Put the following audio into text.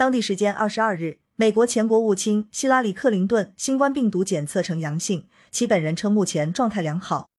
当地时间二十二日美国前国务卿希拉里克林顿新冠病毒检测呈阳性其本人称目前状态良好。